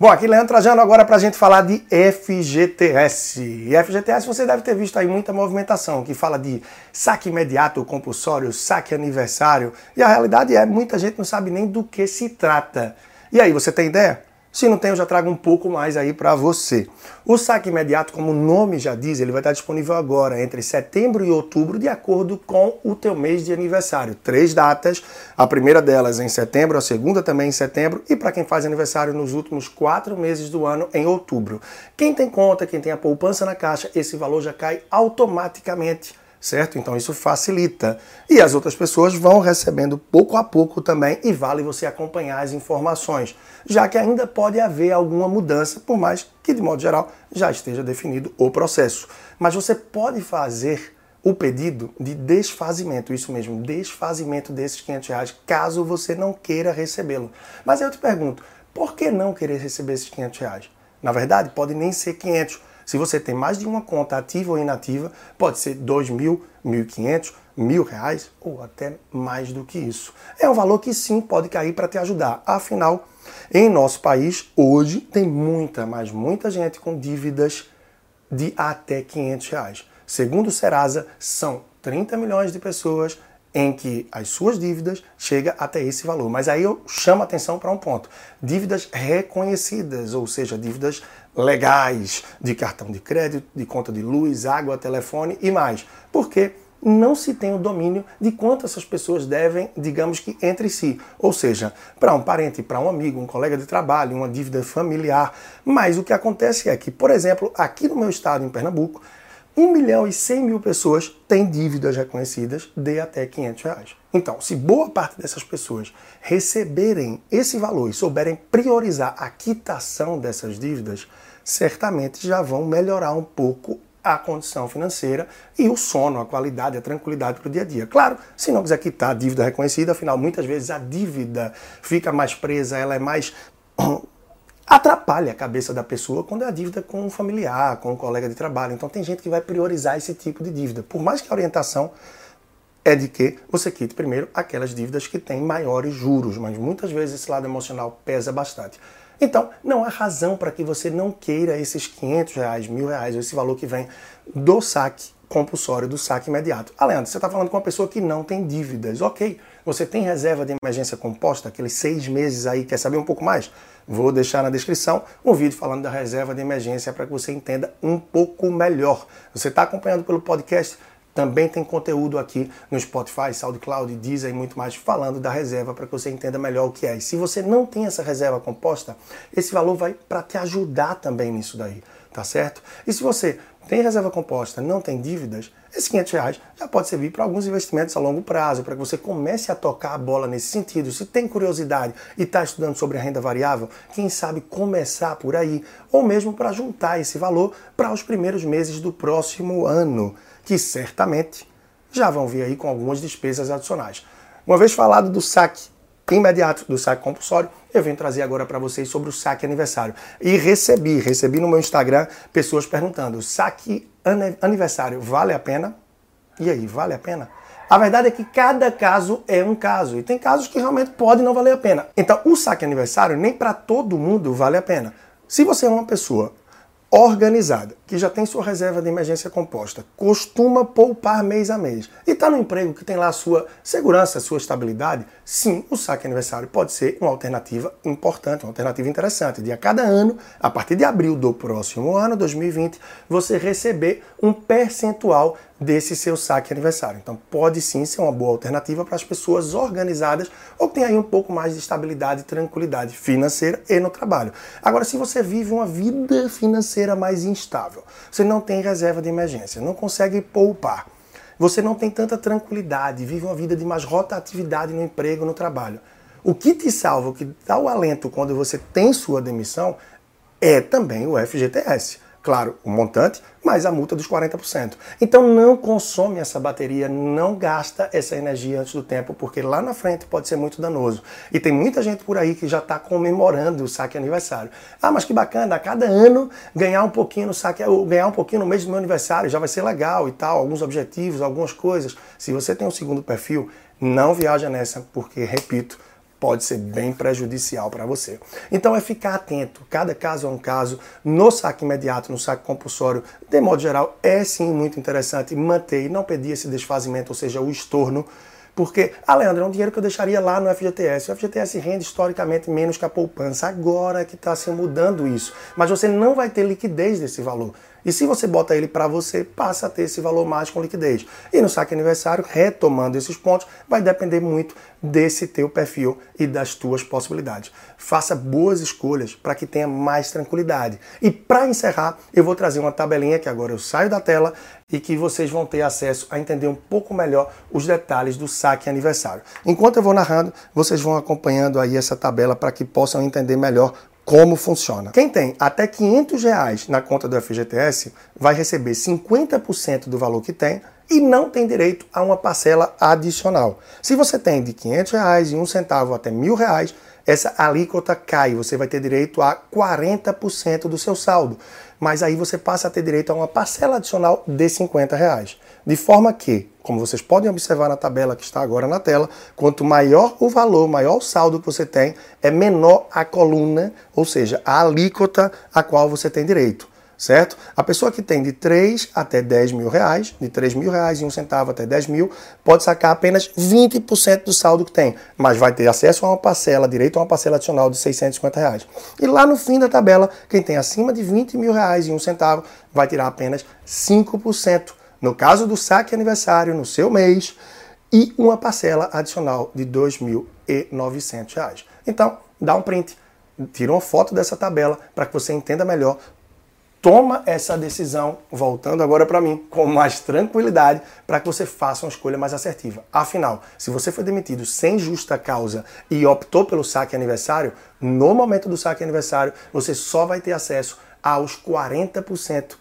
Bom, aqui Leandro Trajano agora para a gente falar de FGTS. E FGTS você deve ter visto aí muita movimentação que fala de saque imediato, compulsório, saque aniversário. E a realidade é muita gente não sabe nem do que se trata. E aí, você tem ideia? Se não tem, eu já trago um pouco mais aí para você. O saque imediato, como o nome já diz, ele vai estar disponível agora entre setembro e outubro, de acordo com o teu mês de aniversário. Três datas, a primeira delas em setembro, a segunda também em setembro e para quem faz aniversário nos últimos quatro meses do ano em outubro. Quem tem conta, quem tem a poupança na caixa, esse valor já cai automaticamente certo? Então isso facilita. E as outras pessoas vão recebendo pouco a pouco também e vale você acompanhar as informações, já que ainda pode haver alguma mudança, por mais que de modo geral já esteja definido o processo. Mas você pode fazer o pedido de desfazimento, isso mesmo, desfazimento desses 500 reais, caso você não queira recebê-lo. Mas eu te pergunto, por que não querer receber esses 500 reais? Na verdade, pode nem ser 500, se você tem mais de uma conta ativa ou inativa, pode ser dois mil, mil quinhentos, mil reais ou até mais do que isso. É um valor que sim pode cair para te ajudar. Afinal, em nosso país hoje tem muita, mas muita gente com dívidas de até 500 reais. Segundo o Serasa, são 30 milhões de pessoas em que as suas dívidas chegam até esse valor. Mas aí eu chamo a atenção para um ponto: dívidas reconhecidas, ou seja, dívidas legais de cartão de crédito, de conta de luz, água, telefone e mais. Porque não se tem o domínio de quanto essas pessoas devem, digamos que entre si. Ou seja, para um parente, para um amigo, um colega de trabalho, uma dívida familiar. Mas o que acontece é que, por exemplo, aqui no meu estado, em Pernambuco, 1 milhão e 100 mil pessoas têm dívidas reconhecidas de até 500 reais. Então, se boa parte dessas pessoas receberem esse valor e souberem priorizar a quitação dessas dívidas, certamente já vão melhorar um pouco a condição financeira e o sono, a qualidade, a tranquilidade para o dia a dia. Claro, se não quiser quitar a dívida reconhecida, afinal, muitas vezes a dívida fica mais presa, ela é mais atrapalha a cabeça da pessoa quando é a dívida com um familiar, com um colega de trabalho. Então tem gente que vai priorizar esse tipo de dívida. Por mais que a orientação é de que você quite primeiro aquelas dívidas que têm maiores juros, mas muitas vezes esse lado emocional pesa bastante. Então, não há razão para que você não queira esses 500 reais, mil reais, esse valor que vem do saque compulsório, do saque imediato. Além você está falando com uma pessoa que não tem dívidas. Ok, você tem reserva de emergência composta, aqueles seis meses aí, quer saber um pouco mais? Vou deixar na descrição um vídeo falando da reserva de emergência para que você entenda um pouco melhor. Você está acompanhando pelo podcast? Também tem conteúdo aqui no Spotify, SoundCloud, Deezer e muito mais falando da reserva para que você entenda melhor o que é. E se você não tem essa reserva composta, esse valor vai para te ajudar também nisso daí, tá certo? E se você tem reserva composta, não tem dívidas, esses 500 reais já pode servir para alguns investimentos a longo prazo, para que você comece a tocar a bola nesse sentido. Se tem curiosidade e está estudando sobre a renda variável, quem sabe começar por aí, ou mesmo para juntar esse valor para os primeiros meses do próximo ano, que certamente já vão vir aí com algumas despesas adicionais. Uma vez falado do saque imediato do saque compulsório, eu venho trazer agora para vocês sobre o saque aniversário. E recebi, recebi no meu Instagram pessoas perguntando: saque aniversário vale a pena? E aí, vale a pena? A verdade é que cada caso é um caso e tem casos que realmente podem não valer a pena. Então, o saque aniversário nem para todo mundo vale a pena. Se você é uma pessoa organizada, que já tem sua reserva de emergência composta, costuma poupar mês a mês e está no emprego que tem lá sua segurança, sua estabilidade, sim, o saque aniversário pode ser uma alternativa importante, uma alternativa interessante. De a cada ano, a partir de abril do próximo ano, 2020, você receber um percentual desse seu saque aniversário. Então pode sim ser uma boa alternativa para as pessoas organizadas ou que tem aí um pouco mais de estabilidade e tranquilidade financeira e no trabalho. Agora, se você vive uma vida financeira mais instável, você não tem reserva de emergência, não consegue poupar, você não tem tanta tranquilidade, vive uma vida de mais rotatividade no emprego, no trabalho. O que te salva, o que dá o alento quando você tem sua demissão é também o FGTS. Claro, o montante, mais a multa dos 40%. Então não consome essa bateria, não gasta essa energia antes do tempo, porque lá na frente pode ser muito danoso. E tem muita gente por aí que já está comemorando o saque aniversário. Ah, mas que bacana, a cada ano ganhar um pouquinho no saque, ganhar um pouquinho no mês do meu aniversário já vai ser legal e tal, alguns objetivos, algumas coisas. Se você tem um segundo perfil, não viaja nessa, porque, repito, pode ser bem prejudicial para você. Então é ficar atento, cada caso é um caso. No saque imediato, no saque compulsório, de modo geral, é sim muito interessante manter e não pedir esse desfazimento, ou seja, o estorno porque, ah, Leandro, é um dinheiro que eu deixaria lá no FGTS. O FGTS rende historicamente menos que a poupança. Agora que está se mudando isso. Mas você não vai ter liquidez desse valor. E se você bota ele para você, passa a ter esse valor mais com liquidez. E no saque aniversário, retomando esses pontos, vai depender muito desse teu perfil e das tuas possibilidades. Faça boas escolhas para que tenha mais tranquilidade. E para encerrar, eu vou trazer uma tabelinha que agora eu saio da tela e que vocês vão ter acesso a entender um pouco melhor os detalhes do saque aniversário. Enquanto eu vou narrando, vocês vão acompanhando aí essa tabela para que possam entender melhor como funciona. Quem tem até 500 reais na conta do FGTS vai receber 50% do valor que tem e não tem direito a uma parcela adicional. Se você tem de 500 reais e um centavo até mil reais, essa alíquota cai, você vai ter direito a 40% do seu saldo. Mas aí você passa a ter direito a uma parcela adicional de 50 reais. De forma que, como vocês podem observar na tabela que está agora na tela, quanto maior o valor, maior o saldo que você tem, é menor a coluna, ou seja, a alíquota a qual você tem direito certo? A pessoa que tem de 3 até 10 mil reais, de 3 mil reais e um centavo até 10 mil, pode sacar apenas 20% do saldo que tem, mas vai ter acesso a uma parcela, direito a uma parcela adicional de 650 reais. E lá no fim da tabela, quem tem acima de 20 mil reais e um centavo vai tirar apenas 5%. No caso do saque aniversário, no seu mês, e uma parcela adicional de R$ 2.900. Então, dá um print, tira uma foto dessa tabela para que você entenda melhor toma essa decisão, voltando agora para mim, com mais tranquilidade, para que você faça uma escolha mais assertiva. Afinal, se você foi demitido sem justa causa e optou pelo saque aniversário, no momento do saque aniversário, você só vai ter acesso aos 40%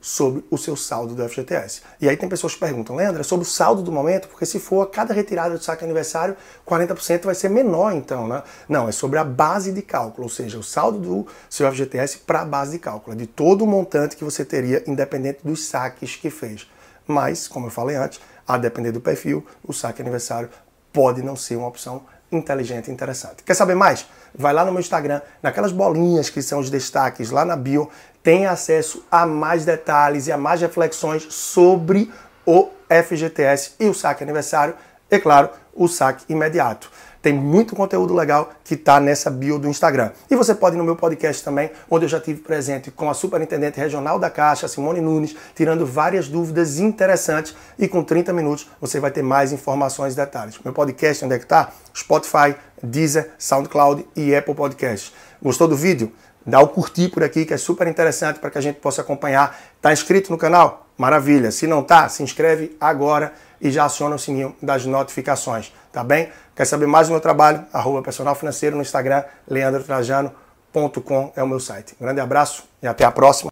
sobre o seu saldo do FGTS. E aí tem pessoas que perguntam, Leandro, é sobre o saldo do momento? Porque se for a cada retirada do saque aniversário, 40% vai ser menor então, né? Não, é sobre a base de cálculo, ou seja, o saldo do seu FGTS para a base de cálculo, é de todo o montante que você teria, independente dos saques que fez. Mas, como eu falei antes, a depender do perfil, o saque aniversário pode não ser uma opção inteligente e interessante. Quer saber mais? Vai lá no meu Instagram, naquelas bolinhas que são os destaques lá na bio, tem acesso a mais detalhes e a mais reflexões sobre o FGTS e o saque aniversário, e claro, o saque imediato. Tem muito conteúdo legal que está nessa bio do Instagram. E você pode ir no meu podcast também, onde eu já tive presente com a superintendente regional da Caixa, Simone Nunes, tirando várias dúvidas interessantes. E com 30 minutos você vai ter mais informações e detalhes. Meu podcast, onde é que está? Spotify, Deezer, SoundCloud e Apple Podcasts. Gostou do vídeo? Dá o curtir por aqui, que é super interessante para que a gente possa acompanhar. Tá inscrito no canal? Maravilha. Se não tá, se inscreve agora e já aciona o sininho das notificações, tá bem? Quer saber mais do meu trabalho? Arroba personal financeiro no Instagram, leandrotrajano.com é o meu site. Um grande abraço e até a próxima.